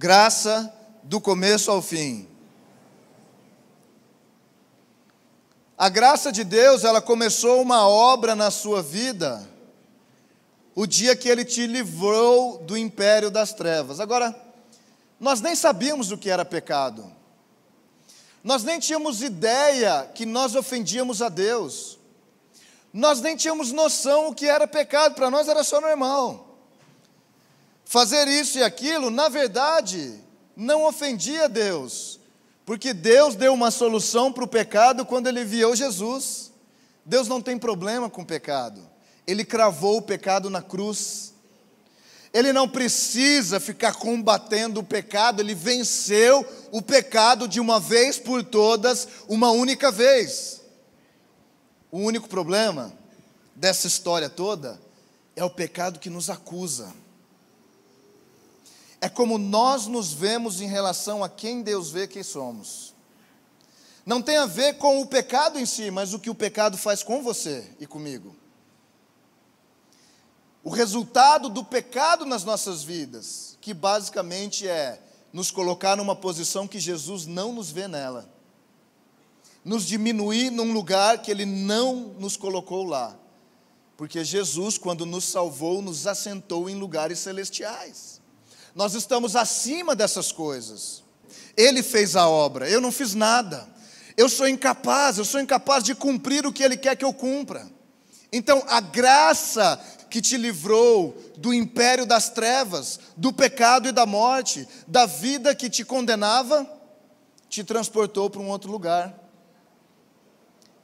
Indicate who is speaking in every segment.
Speaker 1: Graça do começo ao fim. A graça de Deus, ela começou uma obra na sua vida o dia que ele te livrou do império das trevas. Agora, nós nem sabíamos o que era pecado. Nós nem tínhamos ideia que nós ofendíamos a Deus. Nós nem tínhamos noção o que era pecado, para nós era só normal fazer isso e aquilo, na verdade, não ofendia Deus, porque Deus deu uma solução para o pecado quando Ele enviou Jesus. Deus não tem problema com o pecado, Ele cravou o pecado na cruz. Ele não precisa ficar combatendo o pecado, ele venceu o pecado de uma vez por todas, uma única vez. O único problema dessa história toda é o pecado que nos acusa é como nós nos vemos em relação a quem Deus vê que somos. Não tem a ver com o pecado em si, mas o que o pecado faz com você e comigo. O resultado do pecado nas nossas vidas, que basicamente é nos colocar numa posição que Jesus não nos vê nela, nos diminuir num lugar que Ele não nos colocou lá, porque Jesus, quando nos salvou, nos assentou em lugares celestiais. Nós estamos acima dessas coisas. Ele fez a obra, eu não fiz nada. Eu sou incapaz, eu sou incapaz de cumprir o que Ele quer que eu cumpra. Então, a graça que te livrou do império das trevas, do pecado e da morte, da vida que te condenava, te transportou para um outro lugar.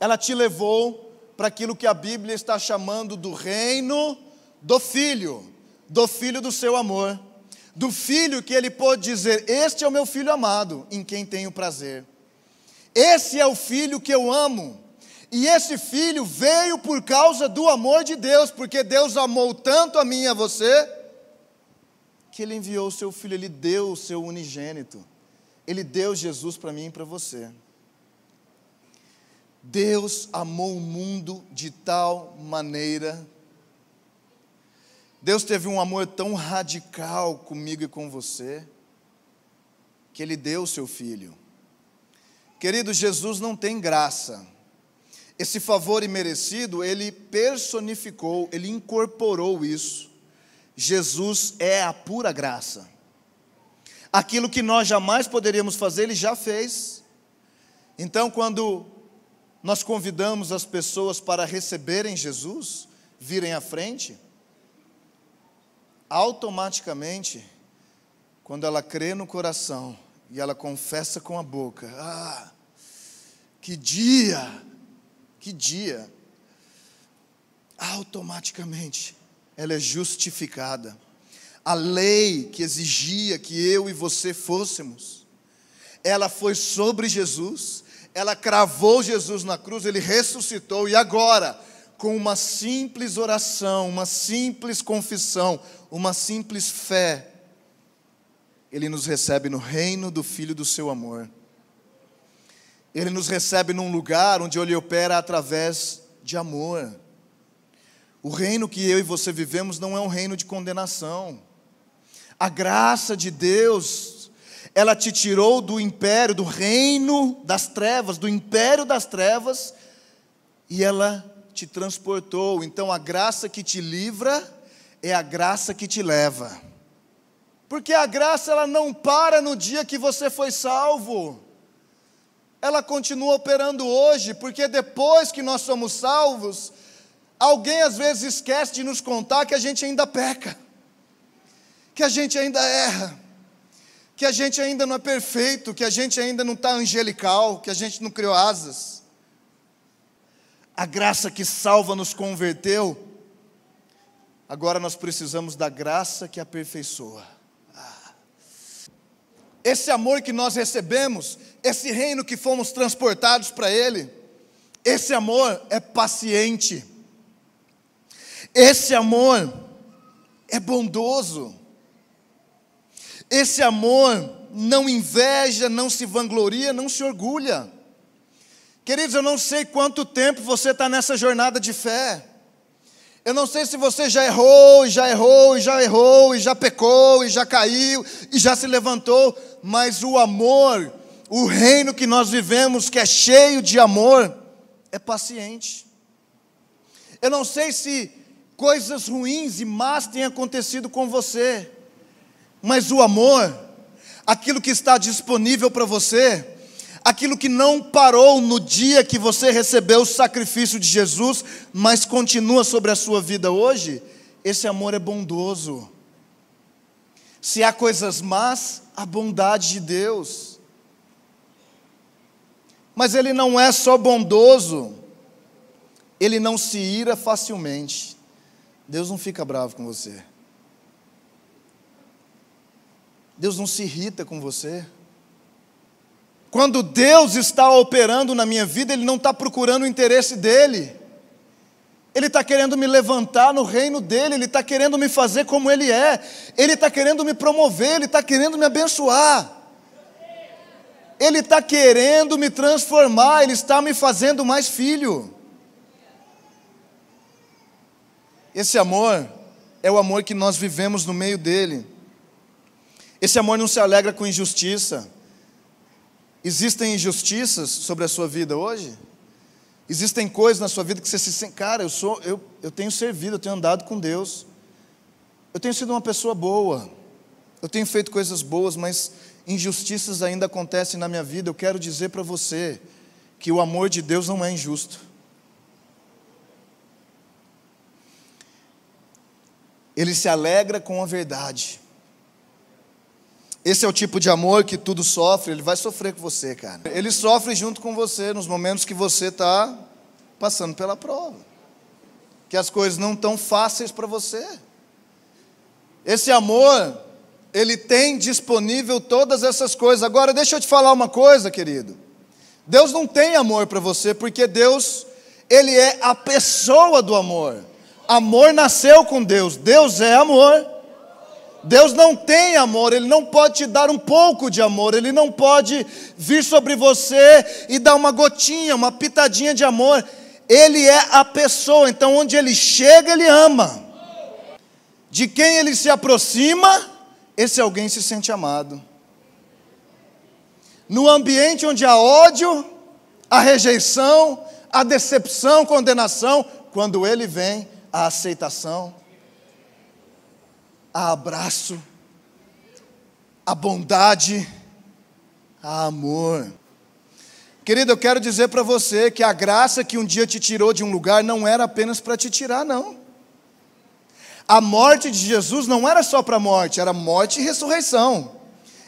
Speaker 1: Ela te levou para aquilo que a Bíblia está chamando do reino do Filho, do Filho do seu amor do filho que ele pôde dizer: Este é o meu filho amado, em quem tenho prazer. Esse é o filho que eu amo. E esse filho veio por causa do amor de Deus, porque Deus amou tanto a mim e a você, que ele enviou o seu filho, ele deu o seu unigênito. Ele deu Jesus para mim e para você. Deus amou o mundo de tal maneira Deus teve um amor tão radical comigo e com você, que Ele deu o seu filho. Querido, Jesus não tem graça. Esse favor imerecido, Ele personificou, Ele incorporou isso. Jesus é a pura graça. Aquilo que nós jamais poderíamos fazer, Ele já fez. Então, quando nós convidamos as pessoas para receberem Jesus, virem à frente, automaticamente, quando ela crê no coração e ela confessa com a boca: Ah, que dia, que dia, automaticamente ela é justificada. A lei que exigia que eu e você fôssemos, ela foi sobre Jesus, ela cravou Jesus na cruz, ele ressuscitou e agora com uma simples oração, uma simples confissão, uma simples fé, Ele nos recebe no reino do Filho do seu amor. Ele nos recebe num lugar onde Ele opera através de amor. O reino que eu e você vivemos não é um reino de condenação. A graça de Deus, ela te tirou do império, do reino das trevas, do império das trevas, e ela te transportou. Então a graça que te livra é a graça que te leva. Porque a graça ela não para no dia que você foi salvo. Ela continua operando hoje, porque depois que nós somos salvos, alguém às vezes esquece de nos contar que a gente ainda peca, que a gente ainda erra, que a gente ainda não é perfeito, que a gente ainda não está angelical, que a gente não criou asas. A graça que salva nos converteu Agora nós precisamos da graça que aperfeiçoa. Ah. Esse amor que nós recebemos, esse reino que fomos transportados para Ele, esse amor é paciente, esse amor é bondoso, esse amor não inveja, não se vangloria, não se orgulha. Queridos, eu não sei quanto tempo você está nessa jornada de fé. Eu não sei se você já errou, e já errou, e já errou, e já pecou, e já caiu, e já se levantou, mas o amor, o reino que nós vivemos, que é cheio de amor, é paciente. Eu não sei se coisas ruins e más têm acontecido com você, mas o amor, aquilo que está disponível para você, aquilo que não parou no dia que você recebeu o sacrifício de Jesus, mas continua sobre a sua vida hoje, esse amor é bondoso. Se há coisas más, a bondade de Deus. Mas Ele não é só bondoso, Ele não se ira facilmente. Deus não fica bravo com você. Deus não se irrita com você. Quando Deus está operando na minha vida, Ele não está procurando o interesse dEle. Ele está querendo me levantar no reino dEle, Ele está querendo me fazer como Ele é, Ele está querendo me promover, Ele está querendo me abençoar. Ele está querendo me transformar, Ele está me fazendo mais filho. Esse amor é o amor que nós vivemos no meio dele. Esse amor não se alegra com injustiça. Existem injustiças sobre a sua vida hoje? Existem coisas na sua vida que você se sente, cara, eu sou, eu, eu tenho servido, eu tenho andado com Deus. Eu tenho sido uma pessoa boa. Eu tenho feito coisas boas, mas injustiças ainda acontecem na minha vida. Eu quero dizer para você que o amor de Deus não é injusto. Ele se alegra com a verdade. Esse é o tipo de amor que tudo sofre, ele vai sofrer com você, cara. Ele sofre junto com você nos momentos que você está passando pela prova. Que as coisas não estão fáceis para você. Esse amor, ele tem disponível todas essas coisas. Agora, deixa eu te falar uma coisa, querido. Deus não tem amor para você, porque Deus, ele é a pessoa do amor. Amor nasceu com Deus, Deus é amor. Deus não tem amor, Ele não pode te dar um pouco de amor, Ele não pode vir sobre você e dar uma gotinha, uma pitadinha de amor. Ele é a pessoa, então onde Ele chega, Ele ama. De quem Ele se aproxima, esse alguém se sente amado. No ambiente onde há ódio, a rejeição, a decepção, condenação, quando Ele vem, a aceitação a abraço, a bondade, a amor. Querido, eu quero dizer para você que a graça que um dia te tirou de um lugar não era apenas para te tirar, não. A morte de Jesus não era só para a morte, era morte e ressurreição.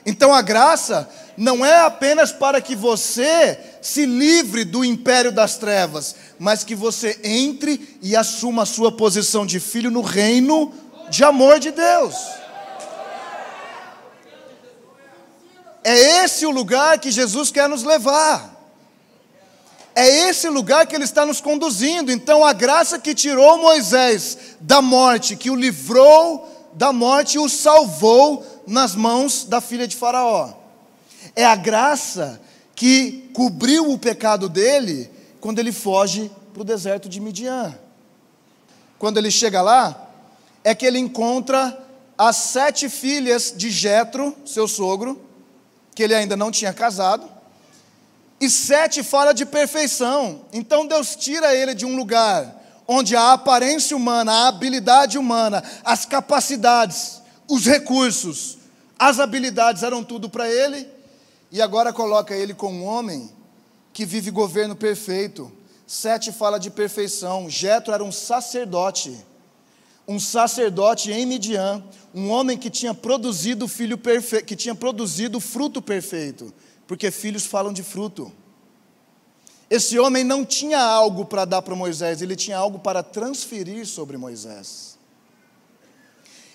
Speaker 1: Então a graça não é apenas para que você se livre do império das trevas, mas que você entre e assuma a sua posição de filho no reino de amor de Deus. É esse o lugar que Jesus quer nos levar. É esse lugar que Ele está nos conduzindo. Então, a graça que tirou Moisés da morte, que o livrou da morte o salvou nas mãos da filha de Faraó. É a graça que cobriu o pecado dele quando ele foge para o deserto de Midian. Quando ele chega lá, é que ele encontra as sete filhas de Jetro, seu sogro, que ele ainda não tinha casado, e sete fala de perfeição. Então Deus tira ele de um lugar onde a aparência humana, a habilidade humana, as capacidades, os recursos, as habilidades eram tudo para ele, e agora coloca ele com um homem que vive governo perfeito. Sete fala de perfeição. Jetro era um sacerdote um sacerdote em Midian, um homem que tinha produzido filho perfeito, que tinha produzido fruto perfeito, porque filhos falam de fruto. Esse homem não tinha algo para dar para Moisés, ele tinha algo para transferir sobre Moisés.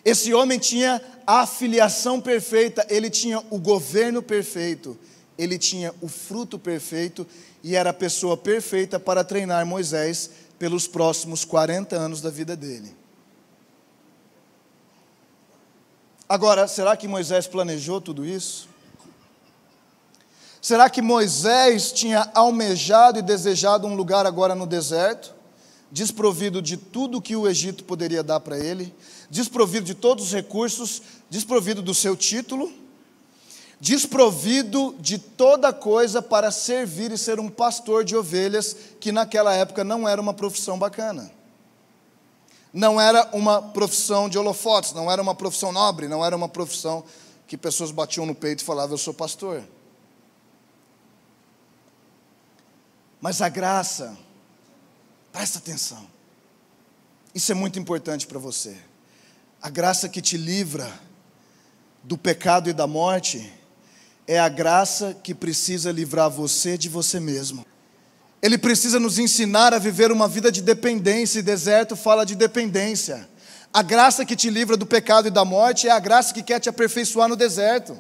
Speaker 1: Esse homem tinha a filiação perfeita, ele tinha o governo perfeito, ele tinha o fruto perfeito e era a pessoa perfeita para treinar Moisés pelos próximos 40 anos da vida dele. Agora, será que Moisés planejou tudo isso? Será que Moisés tinha almejado e desejado um lugar agora no deserto? desprovido de tudo que o Egito poderia dar para ele, desprovido de todos os recursos, desprovido do seu título, desprovido de toda coisa para servir e ser um pastor de ovelhas, que naquela época não era uma profissão bacana. Não era uma profissão de holofotes, não era uma profissão nobre, não era uma profissão que pessoas batiam no peito e falavam: Eu sou pastor. Mas a graça, presta atenção, isso é muito importante para você. A graça que te livra do pecado e da morte é a graça que precisa livrar você de você mesmo. Ele precisa nos ensinar a viver uma vida de dependência, e deserto fala de dependência. A graça que te livra do pecado e da morte é a graça que quer te aperfeiçoar no deserto.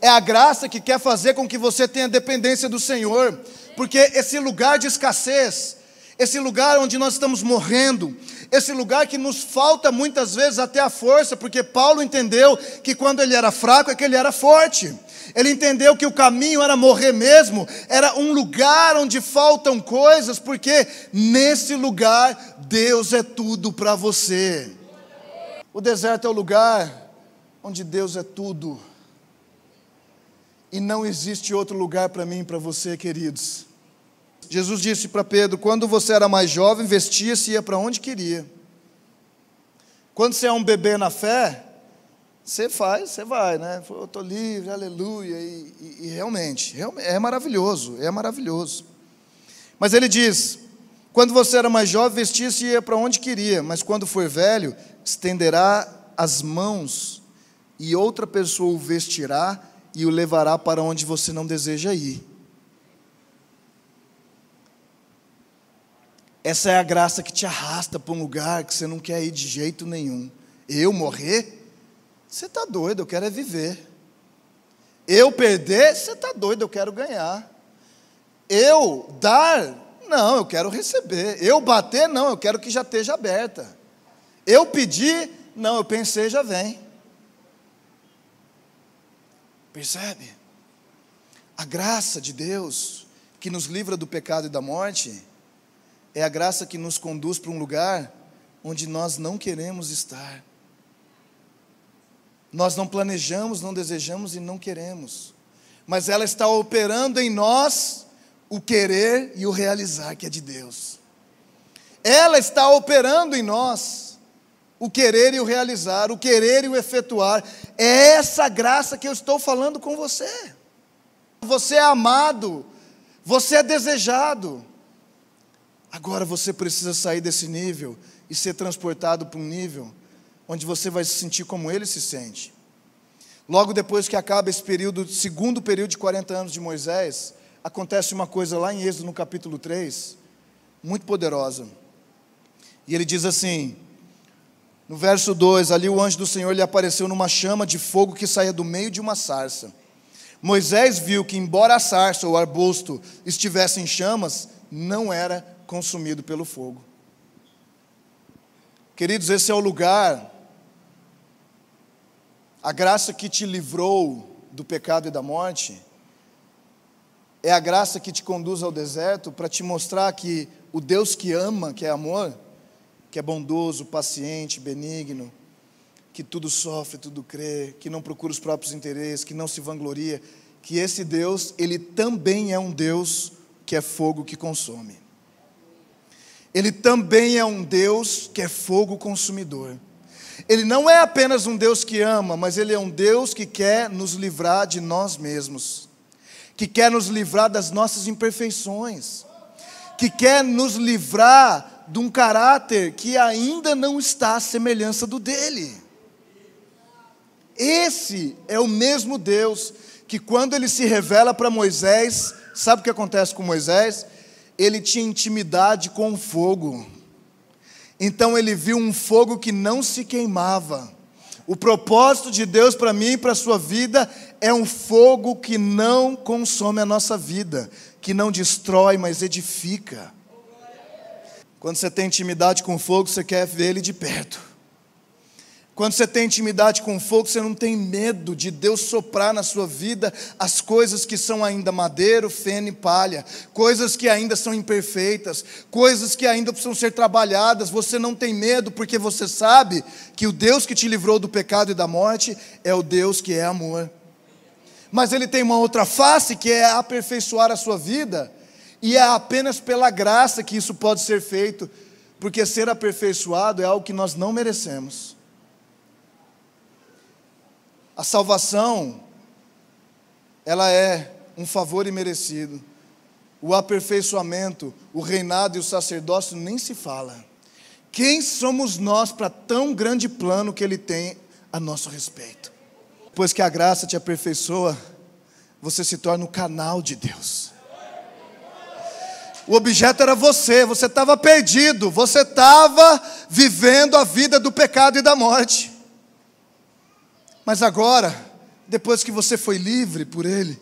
Speaker 1: É a graça que quer fazer com que você tenha dependência do Senhor, porque esse lugar de escassez, esse lugar onde nós estamos morrendo, esse lugar que nos falta muitas vezes até a força, porque Paulo entendeu que quando ele era fraco é que ele era forte. Ele entendeu que o caminho era morrer mesmo, era um lugar onde faltam coisas, porque nesse lugar Deus é tudo para você. O deserto é o lugar onde Deus é tudo. E não existe outro lugar para mim e para você, queridos. Jesus disse para Pedro: quando você era mais jovem, vestia-se e ia para onde queria. Quando você é um bebê na fé, você faz, você vai, né? Eu estou livre, aleluia. E, e, e realmente, é maravilhoso, é maravilhoso. Mas ele diz: quando você era mais jovem, vestia-se e ia para onde queria, mas quando for velho, estenderá as mãos e outra pessoa o vestirá e o levará para onde você não deseja ir. Essa é a graça que te arrasta para um lugar que você não quer ir de jeito nenhum. Eu morrer? Você está doido, eu quero é viver. Eu perder? Você está doido, eu quero ganhar. Eu dar? Não, eu quero receber. Eu bater? Não, eu quero que já esteja aberta. Eu pedir? Não, eu pensei, já vem. Percebe? A graça de Deus que nos livra do pecado e da morte é a graça que nos conduz para um lugar onde nós não queremos estar. Nós não planejamos, não desejamos e não queremos. Mas ela está operando em nós o querer e o realizar que é de Deus. Ela está operando em nós o querer e o realizar, o querer e o efetuar. É essa graça que eu estou falando com você. Você é amado, você é desejado. Agora você precisa sair desse nível e ser transportado para um nível onde você vai se sentir como ele se sente. Logo depois que acaba esse período, segundo período de 40 anos de Moisés, acontece uma coisa lá em Êxodo no capítulo 3, muito poderosa. E ele diz assim: no verso 2, ali o anjo do Senhor lhe apareceu numa chama de fogo que saía do meio de uma sarça. Moisés viu que, embora a sarça ou arbusto estivesse em chamas, não era consumido pelo fogo. Queridos, esse é o lugar, a graça que te livrou do pecado e da morte, é a graça que te conduz ao deserto para te mostrar que o Deus que ama, que é amor, que é bondoso, paciente, benigno, que tudo sofre, tudo crê, que não procura os próprios interesses, que não se vangloria, que esse Deus, ele também é um Deus que é fogo que consome. Ele também é um Deus que é fogo consumidor. Ele não é apenas um Deus que ama, mas ele é um Deus que quer nos livrar de nós mesmos, que quer nos livrar das nossas imperfeições, que quer nos livrar de um caráter que ainda não está à semelhança do dele. Esse é o mesmo Deus que, quando ele se revela para Moisés, sabe o que acontece com Moisés? Ele tinha intimidade com o fogo. Então ele viu um fogo que não se queimava. O propósito de Deus para mim e para a sua vida é um fogo que não consome a nossa vida, que não destrói, mas edifica. Quando você tem intimidade com o fogo, você quer ver ele de perto. Quando você tem intimidade com o fogo, você não tem medo de Deus soprar na sua vida as coisas que são ainda madeiro, feno e palha, coisas que ainda são imperfeitas, coisas que ainda precisam ser trabalhadas. Você não tem medo porque você sabe que o Deus que te livrou do pecado e da morte é o Deus que é amor. Mas ele tem uma outra face que é aperfeiçoar a sua vida, e é apenas pela graça que isso pode ser feito, porque ser aperfeiçoado é algo que nós não merecemos. A salvação, ela é um favor imerecido. O aperfeiçoamento, o reinado e o sacerdócio nem se fala. Quem somos nós para tão grande plano que Ele tem a nosso respeito? Pois que a graça te aperfeiçoa, você se torna o canal de Deus. O objeto era você, você estava perdido, você estava vivendo a vida do pecado e da morte. Mas agora, depois que você foi livre por Ele,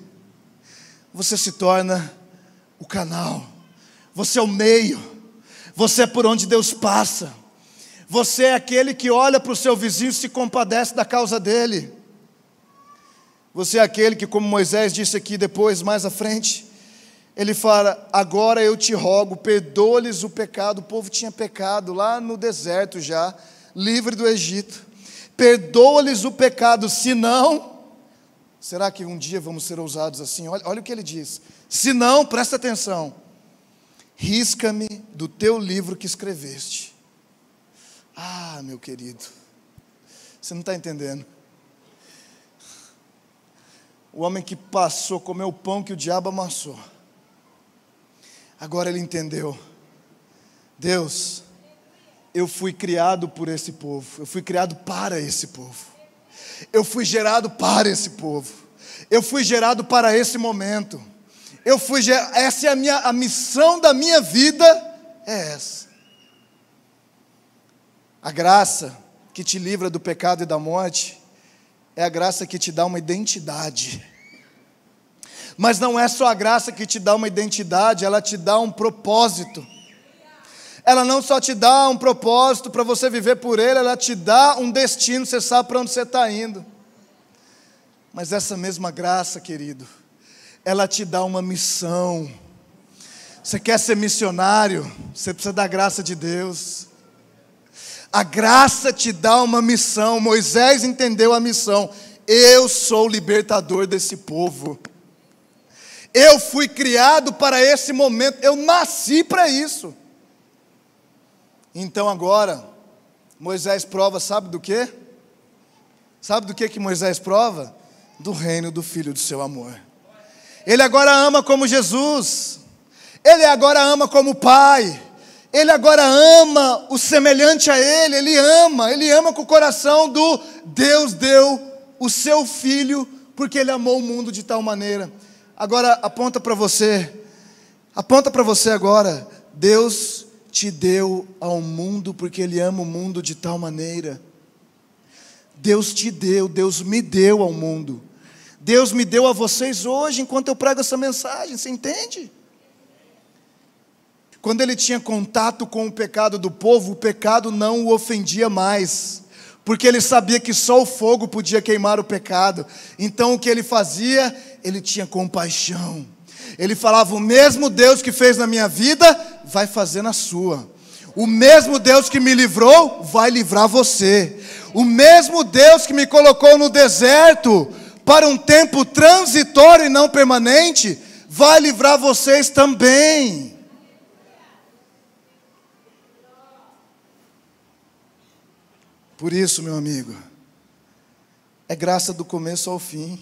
Speaker 1: você se torna o canal, você é o meio, você é por onde Deus passa, você é aquele que olha para o seu vizinho e se compadece da causa dele, você é aquele que, como Moisés disse aqui depois, mais à frente, ele fala: Agora eu te rogo, perdoa-lhes o pecado. O povo tinha pecado lá no deserto já, livre do Egito perdoa-lhes o pecado, senão, será que um dia vamos ser ousados assim? Olha, olha o que ele diz: se não, presta atenção, risca-me do teu livro que escreveste. Ah, meu querido, você não está entendendo. O homem que passou, comeu o pão que o diabo amassou. Agora ele entendeu. Deus, eu fui criado por esse povo, eu fui criado para esse povo, eu fui gerado para esse povo, eu fui gerado para esse momento, eu fui essa é a minha a missão da minha vida é essa. A graça que te livra do pecado e da morte é a graça que te dá uma identidade. Mas não é só a graça que te dá uma identidade, ela te dá um propósito ela não só te dá um propósito para você viver por ele, ela te dá um destino, você sabe para onde você está indo. Mas essa mesma graça, querido, ela te dá uma missão. Você quer ser missionário, você precisa da graça de Deus. A graça te dá uma missão. Moisés entendeu a missão. Eu sou o libertador desse povo. Eu fui criado para esse momento, eu nasci para isso. Então agora, Moisés prova, sabe do que? Sabe do que que Moisés prova? Do reino do Filho do seu amor. Ele agora ama como Jesus, ele agora ama como Pai, ele agora ama o semelhante a Ele, ele ama, ele ama com o coração do Deus deu o seu Filho, porque Ele amou o mundo de tal maneira. Agora aponta para você, aponta para você agora, Deus te deu ao mundo porque Ele ama o mundo de tal maneira. Deus te deu, Deus me deu ao mundo. Deus me deu a vocês hoje enquanto eu prego essa mensagem, você entende? Quando ele tinha contato com o pecado do povo, o pecado não o ofendia mais, porque ele sabia que só o fogo podia queimar o pecado. Então o que ele fazia? Ele tinha compaixão. Ele falava: O mesmo Deus que fez na minha vida, vai fazer na sua. O mesmo Deus que me livrou, vai livrar você. O mesmo Deus que me colocou no deserto para um tempo transitório e não permanente, vai livrar vocês também. Por isso, meu amigo, é graça do começo ao fim.